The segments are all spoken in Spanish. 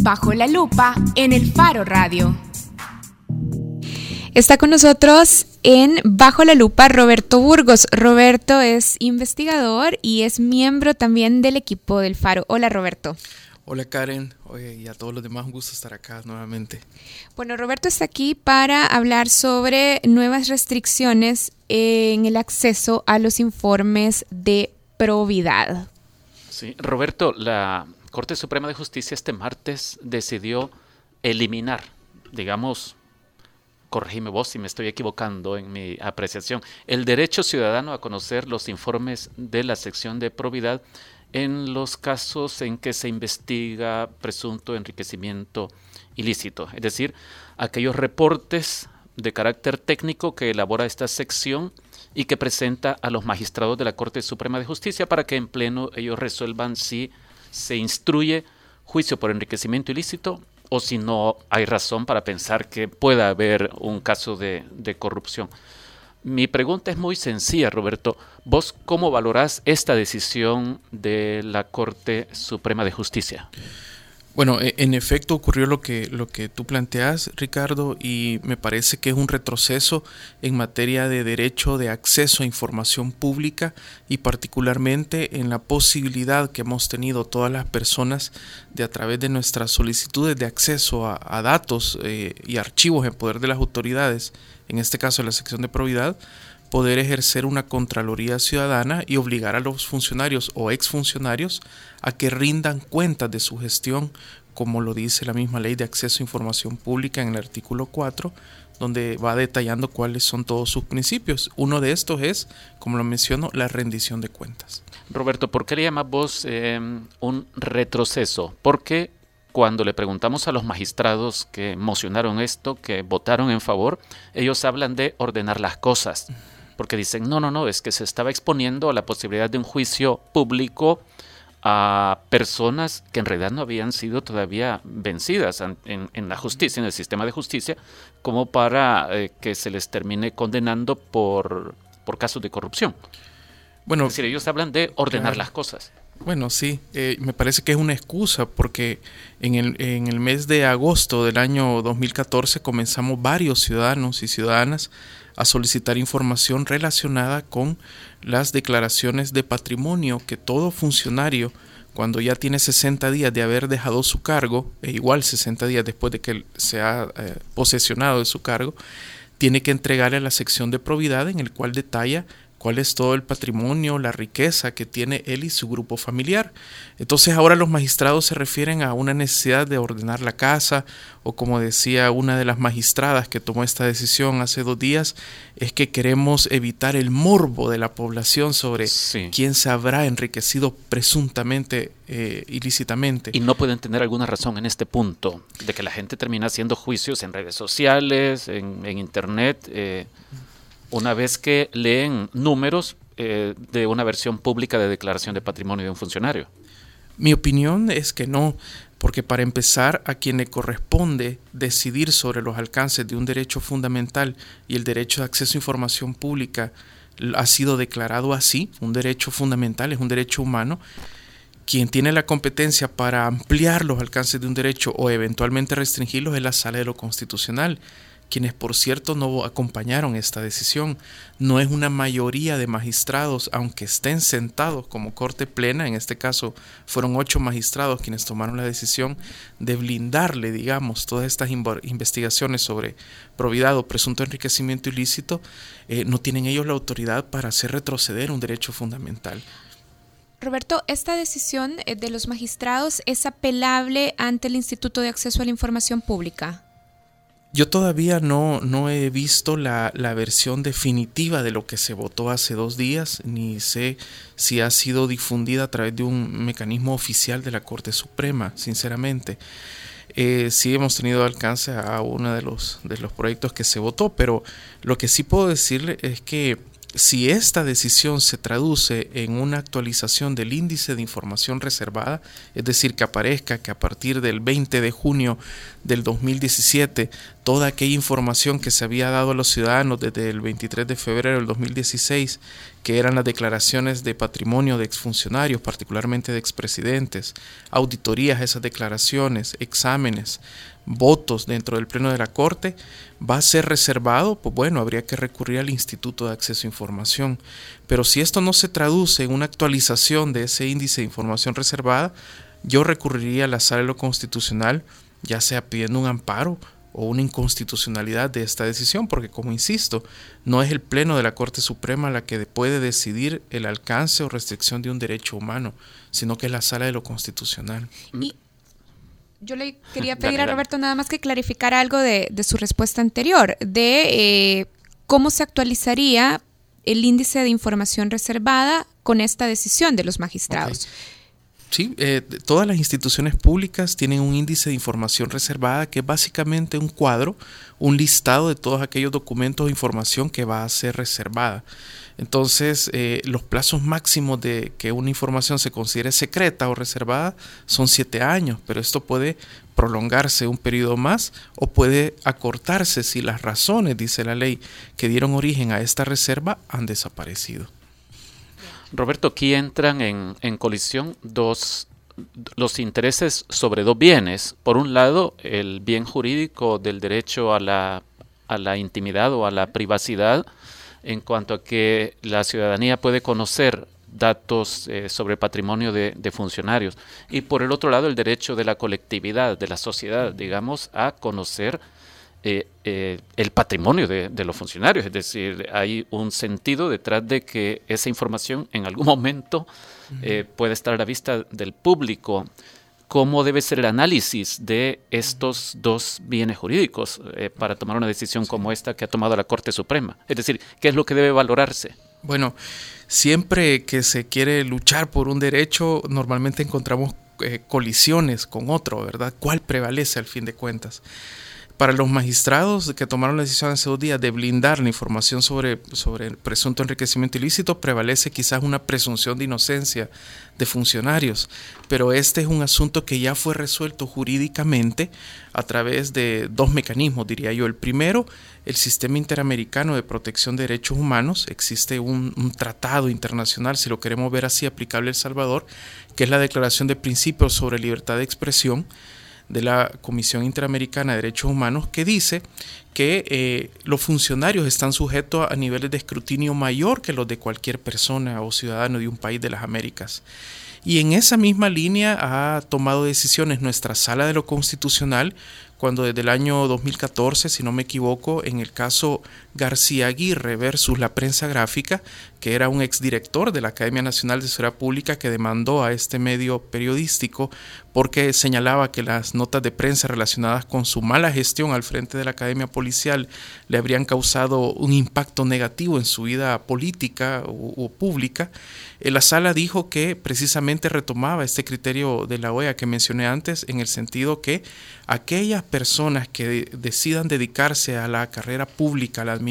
Bajo la lupa en el Faro Radio. Está con nosotros en Bajo la Lupa Roberto Burgos. Roberto es investigador y es miembro también del equipo del Faro. Hola Roberto. Hola Karen, Oye, y a todos los demás un gusto estar acá nuevamente. Bueno, Roberto está aquí para hablar sobre nuevas restricciones en el acceso a los informes de probidad. Sí, Roberto, la Corte Suprema de Justicia este martes decidió eliminar, digamos, corregime vos si me estoy equivocando en mi apreciación, el derecho ciudadano a conocer los informes de la sección de probidad en los casos en que se investiga presunto enriquecimiento ilícito, es decir, aquellos reportes de carácter técnico que elabora esta sección y que presenta a los magistrados de la Corte Suprema de Justicia para que en pleno ellos resuelvan si se instruye juicio por enriquecimiento ilícito o si no hay razón para pensar que pueda haber un caso de, de corrupción. Mi pregunta es muy sencilla, Roberto. ¿Vos cómo valorás esta decisión de la Corte Suprema de Justicia? Bueno, e, en efecto ocurrió lo que, lo que tú planteas, Ricardo, y me parece que es un retroceso en materia de derecho de acceso a información pública y particularmente en la posibilidad que hemos tenido todas las personas de a través de nuestras solicitudes de acceso a, datos eh, y archivos en poder de las autoridades, en este caso la sección de probidad, poder ejercer una Contraloría Ciudadana y obligar a los funcionarios o exfuncionarios a que rindan cuentas de su gestión, como lo dice la misma ley de acceso a información pública en el artículo 4, donde va detallando cuáles son todos sus principios. Uno de estos es, como lo menciono, la rendición de cuentas. Roberto, ¿por qué le llamas vos eh, un retroceso? Porque cuando le preguntamos a los magistrados que mocionaron esto, que votaron en favor, ellos hablan de ordenar las cosas porque dicen, no, no, no, es que se estaba exponiendo a la posibilidad de un juicio público a personas que en realidad no habían sido todavía vencidas en, la justicia, en el sistema de justicia, como para eh, que se les termine condenando por, por casos de corrupción. Bueno, es decir, ellos hablan de ordenar las cosas. Bueno, sí, eh, me parece que es una excusa porque en el, en el mes de agosto del año 2014 comenzamos varios ciudadanos y ciudadanas a solicitar información relacionada con las declaraciones de patrimonio que todo funcionario cuando ya tiene 60 días de haber dejado su cargo, e igual 60 días después de que se ha eh, posesionado de su cargo, tiene que entregarle a la sección de probidad en el cual detalla cuál es todo el patrimonio, la riqueza que tiene él y su grupo familiar. Entonces ahora los magistrados se refieren a una necesidad de ordenar la casa o como decía una de las magistradas que tomó esta decisión hace dos días, es que queremos evitar el morbo de la población sobre quién se habrá enriquecido presuntamente, eh, ilícitamente. Y no pueden tener alguna razón en este punto, de que la gente termina haciendo juicios en redes sociales, en, internet. Eh, una vez que leen números eh, de una versión pública de declaración de patrimonio de un funcionario. Mi opinión es que no, porque para empezar, a quien le corresponde decidir sobre los alcances de un derecho fundamental y el derecho de acceso a información pública ha sido declarado así, un derecho fundamental, es un derecho humano, quien tiene la competencia para ampliar los alcances de un derecho o eventualmente restringirlos es la sala de lo constitucional quienes por cierto no acompañaron esta decisión. No es una mayoría de magistrados, aunque estén sentados como corte plena, en este caso fueron ocho magistrados quienes tomaron la decisión de blindarle, digamos, todas estas investigaciones sobre probidad o presunto enriquecimiento ilícito, eh, no tienen ellos la autoridad para hacer retroceder un derecho fundamental. Roberto, ¿esta decisión eh, de los magistrados es apelable ante el Instituto de Acceso a la Información Pública? Yo todavía no, no he visto la, la, versión definitiva de lo que se votó hace dos días, ni sé si ha sido difundida a través de un mecanismo oficial de la Corte Suprema, sinceramente. Eh, sí hemos tenido alcance a uno de los, de los proyectos que se votó, pero lo que sí puedo decirle es que si esta decisión se traduce en una actualización del índice de información reservada, es decir, que aparezca que a partir del 20 de junio del 2017 toda aquella información que se había dado a los ciudadanos desde el 23 de febrero del 2016, que eran las declaraciones de patrimonio de exfuncionarios, particularmente de expresidentes, auditorías esas declaraciones, exámenes, votos dentro del Pleno de la Corte, va a ser reservado, pues bueno, habría que recurrir al Instituto de Acceso a Información. Pero si esto no se traduce en una actualización de ese índice de información reservada, yo recurriría a la sala de lo constitucional, ya sea pidiendo un amparo o una inconstitucionalidad de esta decisión, porque como insisto, no es el Pleno de la Corte Suprema la que puede decidir el alcance o restricción de un derecho humano, sino que es la sala de lo constitucional. Yo le quería pedir a Roberto nada más que clarificar algo de, su respuesta anterior, de eh, cómo se actualizaría el índice de información reservada con esta decisión de los magistrados. Sí, eh, todas las instituciones públicas tienen un índice de información reservada que es básicamente un cuadro, un listado de todos aquellos documentos o información que va a ser reservada. Entonces, eh, los plazos máximos de que una información se considere secreta o reservada son siete años, pero esto puede prolongarse un periodo más o puede acortarse si las razones, dice la ley, que dieron origen a esta reserva han desaparecido. Roberto, aquí entran en, en colisión dos, los intereses sobre dos bienes. Por un lado, el bien jurídico del derecho a la, a la intimidad o a la privacidad en cuanto a que la ciudadanía puede conocer datos eh, sobre patrimonio de, funcionarios. Y por el otro lado, el derecho de la colectividad, de la sociedad, digamos, a conocer eh, eh, el patrimonio de, los funcionarios. Es decir, hay un sentido detrás de que esa información en algún momento puede estar a la vista del público cómo debe ser el análisis de estos dos bienes jurídicos eh, para tomar una decisión como esta que ha tomado la Corte Suprema. Es decir, ¿qué es lo que debe valorarse? Bueno, siempre que se quiere luchar por un derecho, normalmente encontramos eh, colisiones con otro, ¿verdad? ¿Cuál prevalece al fin de cuentas? Para los magistrados que tomaron la decisión hace dos días de blindar la información sobre, sobre el presunto enriquecimiento ilícito, prevalece quizás una presunción de inocencia de funcionarios, pero este es un asunto que ya fue resuelto jurídicamente a través de dos mecanismos, diría yo. El primero, el Sistema Interamericano de Protección de Derechos Humanos. Existe un, un tratado internacional, si lo queremos ver así, aplicable a El Salvador, que es la Declaración de Principios sobre Libertad de Expresión de la Comisión Interamericana de Derechos Humanos que dice que eh, los funcionarios están sujetos a niveles de escrutinio mayor que los de cualquier persona o ciudadano de un país de las Américas. Y en esa misma línea ha tomado decisiones nuestra sala de lo constitucional cuando desde el año 2014, si no me equivoco, en el caso García Aguirre versus la prensa gráfica, que era un exdirector de la Academia Nacional de Seguridad Pública que demandó a este medio periodístico porque señalaba que las notas de prensa relacionadas con su mala gestión al frente de la Academia Policial le habrían causado un impacto negativo en su vida política o, pública. Eh, la sala dijo que precisamente retomaba este criterio de la OEA que mencioné antes en el sentido que aquellas personas que decidan dedicarse a la carrera pública, a la administración,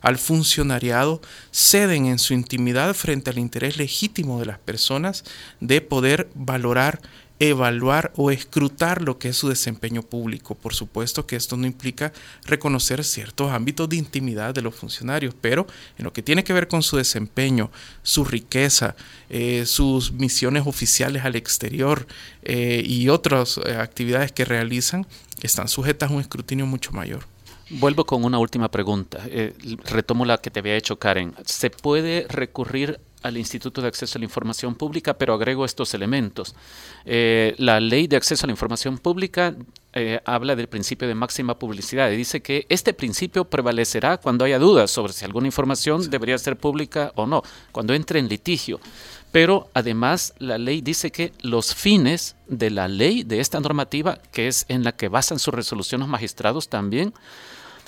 al funcionariado, ceden en su intimidad frente al interés legítimo de las personas de poder valorar evaluar o escrutar lo que es su desempeño público. Por supuesto que esto no implica reconocer ciertos ámbitos de intimidad de los funcionarios, pero en lo que tiene que ver con su desempeño, su riqueza, eh, sus misiones oficiales al exterior eh, y otras eh, actividades que realizan, están sujetas a un escrutinio mucho mayor. Vuelvo con una última pregunta. retomo la que te había hecho Karen. ¿Se puede recurrir al Instituto de Acceso a la Información Pública, pero agrego estos elementos. Eh, la ley de acceso a la información pública eh, habla del principio de máxima publicidad y dice que este principio prevalecerá cuando haya dudas sobre si alguna información debería ser pública o no, cuando entre en litigio. Pero además la ley dice que los fines de la ley, de esta normativa, que es en la que basan sus resoluciones magistrados también,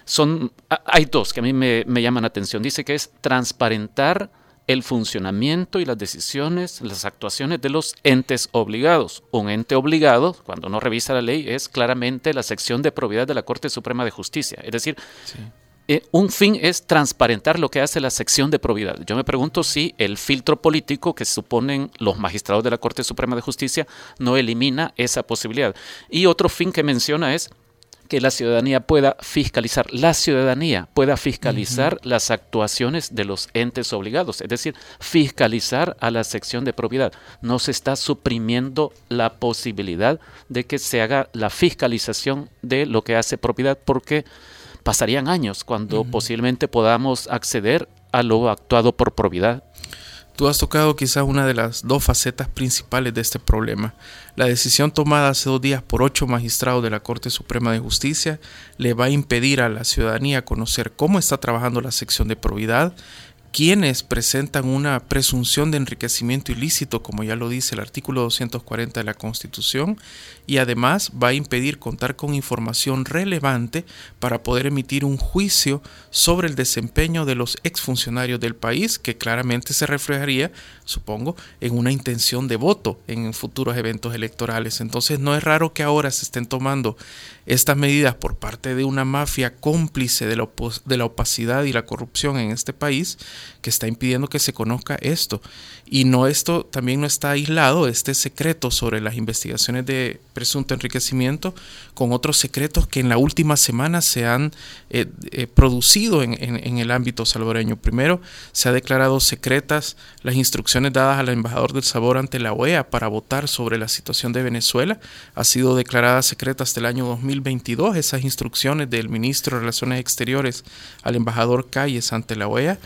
son, hay dos que a mí me, me llaman la atención. Dice que es transparentar el funcionamiento y las decisiones, las actuaciones de los entes obligados. Un ente obligado, cuando uno revisa la ley, es claramente la sección de probidad de la Corte Suprema de Justicia. Es decir, eh, un fin es transparentar lo que hace la sección de probidad. Yo me pregunto si el filtro político que suponen los magistrados de la Corte Suprema de Justicia no elimina esa posibilidad. Y otro fin que menciona es que la ciudadanía pueda fiscalizar, la ciudadanía pueda fiscalizar las actuaciones de los entes obligados, es decir, fiscalizar a la sección de propiedad. No se está suprimiendo la posibilidad de que se haga la fiscalización de lo que hace propiedad porque pasarían años cuando posiblemente podamos acceder a lo actuado por propiedad Tú has tocado quizás una de las dos facetas principales de este problema. La decisión tomada hace dos días por ocho magistrados de la Corte Suprema de Justicia le va a impedir a la ciudadanía conocer cómo está trabajando la sección de probidad quienes presentan una presunción de enriquecimiento ilícito, como ya lo dice el artículo 240 de la Constitución, y además va a impedir contar con información relevante para poder emitir un juicio sobre el desempeño de los exfuncionarios del país, que claramente se reflejaría, supongo, en una intención de voto en futuros eventos electorales. Entonces no es raro que ahora se estén tomando estas medidas por parte de una mafia cómplice de la, de la opacidad y la corrupción en este país, que está impidiendo que se conozca esto. Y no esto también no está aislado, este secreto sobre las investigaciones de presunto enriquecimiento, con otros secretos que en la última semana se han eh, eh, producido en, el ámbito salvadoreño. Primero, se ha declarado secretas las instrucciones dadas al embajador del sabor ante la OEA para votar sobre la situación de Venezuela. Ha sido declarada secreta hasta el año 2022 esas instrucciones del ministro de Relaciones Exteriores al embajador Calles ante la OEA.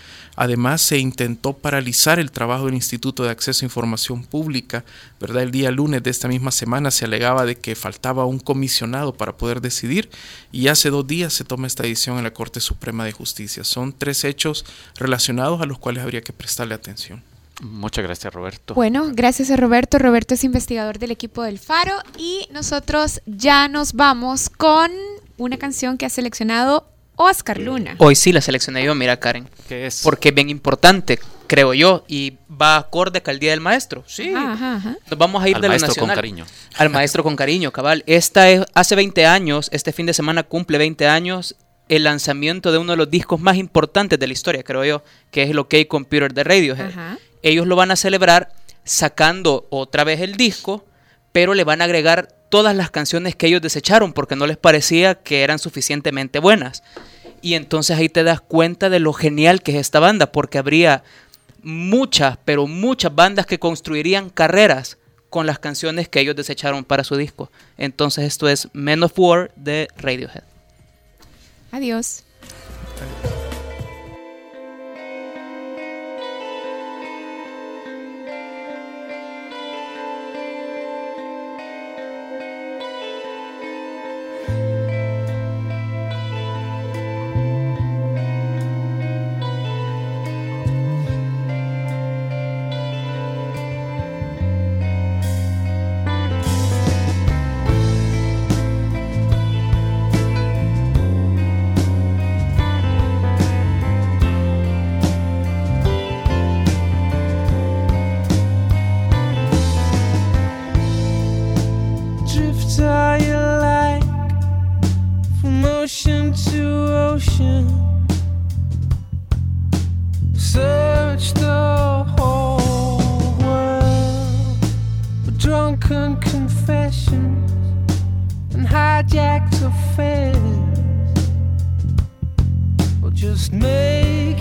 Además, se intentó paralizar el trabajo del Instituto de Acceso a Información Pública. ¿verdad? El día lunes de esta misma semana se alegaba de que faltaba un comisionado para poder decidir y hace dos días se toma esta decisión en la Corte Suprema de Justicia. Son tres hechos relacionados a los cuales habría que prestarle atención. Muchas gracias, Roberto. Bueno, gracias a Roberto. Roberto es investigador del equipo del Faro y nosotros ya nos vamos con una canción que ha seleccionado Oscar Luna. Hoy sí la seleccioné yo, mira Karen. ¿Qué es? Porque es bien importante, creo yo, y va acorde al Día del Maestro. Sí. Nos vamos a ir Al de lo maestro nacional. con cariño. Al maestro con cariño, cabal. Esta es, hace 20 años, este fin de semana cumple 20 años el lanzamiento de uno de los discos más importantes de la historia, creo yo, que es el OK Computer de Radiohead. Ajá. Ellos lo van a celebrar sacando otra vez el disco, pero le van a agregar todas las canciones que ellos desecharon porque no les parecía que eran suficientemente buenas. Y entonces ahí te das cuenta de lo genial que es esta banda, porque habría muchas, pero muchas bandas que construirían carreras con las canciones que ellos desecharon para su disco. Entonces esto es Men of War de Radiohead. Adiós. drift ocean to ocean? Search the whole world for drunken confessions and hijacked affairs. Will just make